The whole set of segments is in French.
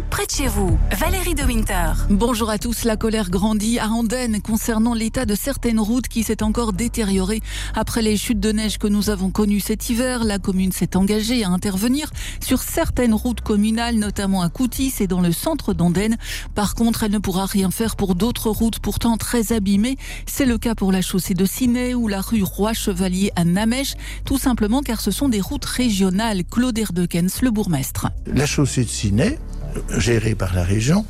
près de chez vous. Valérie de Winter. Bonjour à tous. La colère grandit à Andenne concernant l'état de certaines routes qui s'est encore détérioré. Après les chutes de neige que nous avons connues cet hiver, la commune s'est engagée à intervenir sur certaines routes communales, notamment à Coutis et dans le centre d'Andenne. Par contre, elle ne pourra rien faire pour d'autres routes pourtant très abîmées. C'est le cas pour la chaussée de Ciney ou la rue Roi-Chevalier à Namèche, tout simplement car ce sont des routes régionales. Claude Erdekens, le bourgmestre. La chaussée de Ciney gérée par la région,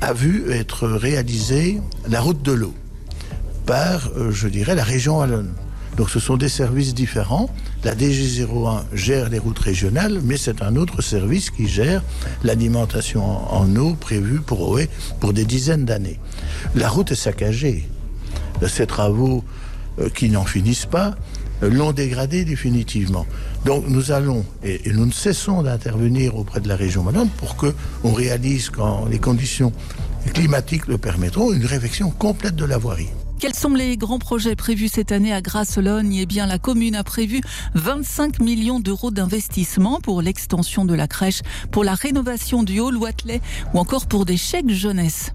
a vu être réalisée la route de l'eau par, euh, je dirais, la région Wallonne. Donc ce sont des services différents. La DG01 gère les routes régionales, mais c'est un autre service qui gère l'alimentation en eau prévue pour OE pour des dizaines d'années. La route est saccagée. Ces travaux euh, qui n'en finissent pas l'ont dégradé définitivement. Donc nous allons, et, nous ne cessons d'intervenir auprès de la région Wallonne pour que on réalise, quand les conditions climatiques le permettront, une réflexion complète de la voirie. Quels sont les grands projets prévus cette année à Grasse-Logne? Eh bien, la commune a prévu 25 millions d'euros d'investissement pour l'extension de la crèche, pour la rénovation du hall Watelet ou encore pour des chèques jeunesse.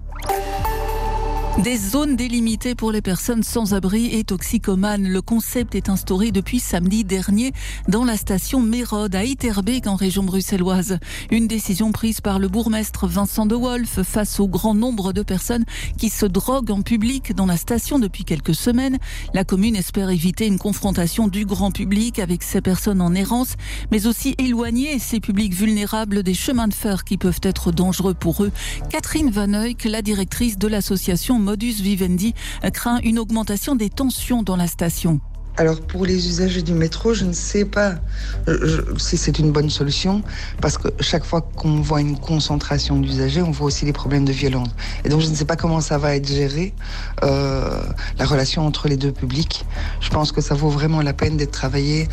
Des zones délimitées pour les personnes sans abri et toxicomanes. Le concept est instauré depuis samedi dernier dans la station Mérode à Iterbeek en région bruxelloise. Une décision prise par le bourgmestre Vincent de Wolf face au grand nombre de personnes qui se droguent en public dans la station depuis quelques semaines. La commune espère éviter une confrontation du grand public avec ces personnes en errance, mais aussi éloigner ces publics vulnérables des chemins de fer qui peuvent être dangereux pour eux. Catherine Van Eyck, la directrice de l'association Modus Vivendi craint une augmentation des tensions dans la station. Alors pour les usagers du métro, je ne sais pas si c'est une bonne solution parce que chaque fois qu'on voit une concentration d'usagers, on voit aussi les problèmes de violence. Et donc je ne sais pas comment ça va être géré, euh, la relation entre les deux publics. Je pense que ça vaut vraiment la peine d'être travaillé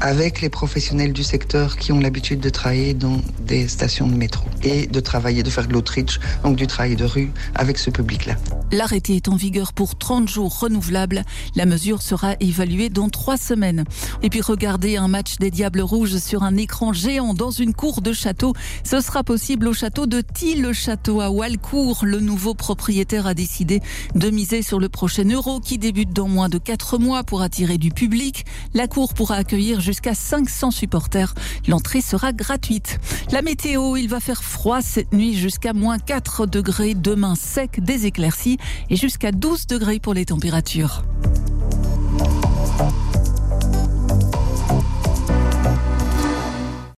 avec les professionnels du secteur qui ont l'habitude de travailler dans des stations de métro et de travailler, de faire de l'outreach, donc du travail de rue avec ce public-là. L'arrêté est en vigueur pour 30 jours renouvelables. La mesure sera évaluée dans trois semaines. Et puis regardez un match des Diables Rouges sur un écran géant dans une cour de château. Ce sera possible au château de Tille-le-Château à Walcourt. Le nouveau propriétaire a décidé de miser sur le prochain euro qui débute dans moins de quatre mois pour attirer du public. La cour pourra accueillir jusqu'à 500 supporters. L'entrée sera gratuite. La météo, il va faire froid cette nuit jusqu'à moins 4 degrés. Demain sec, des éclaircies et jusqu'à 12 degrés pour les températures.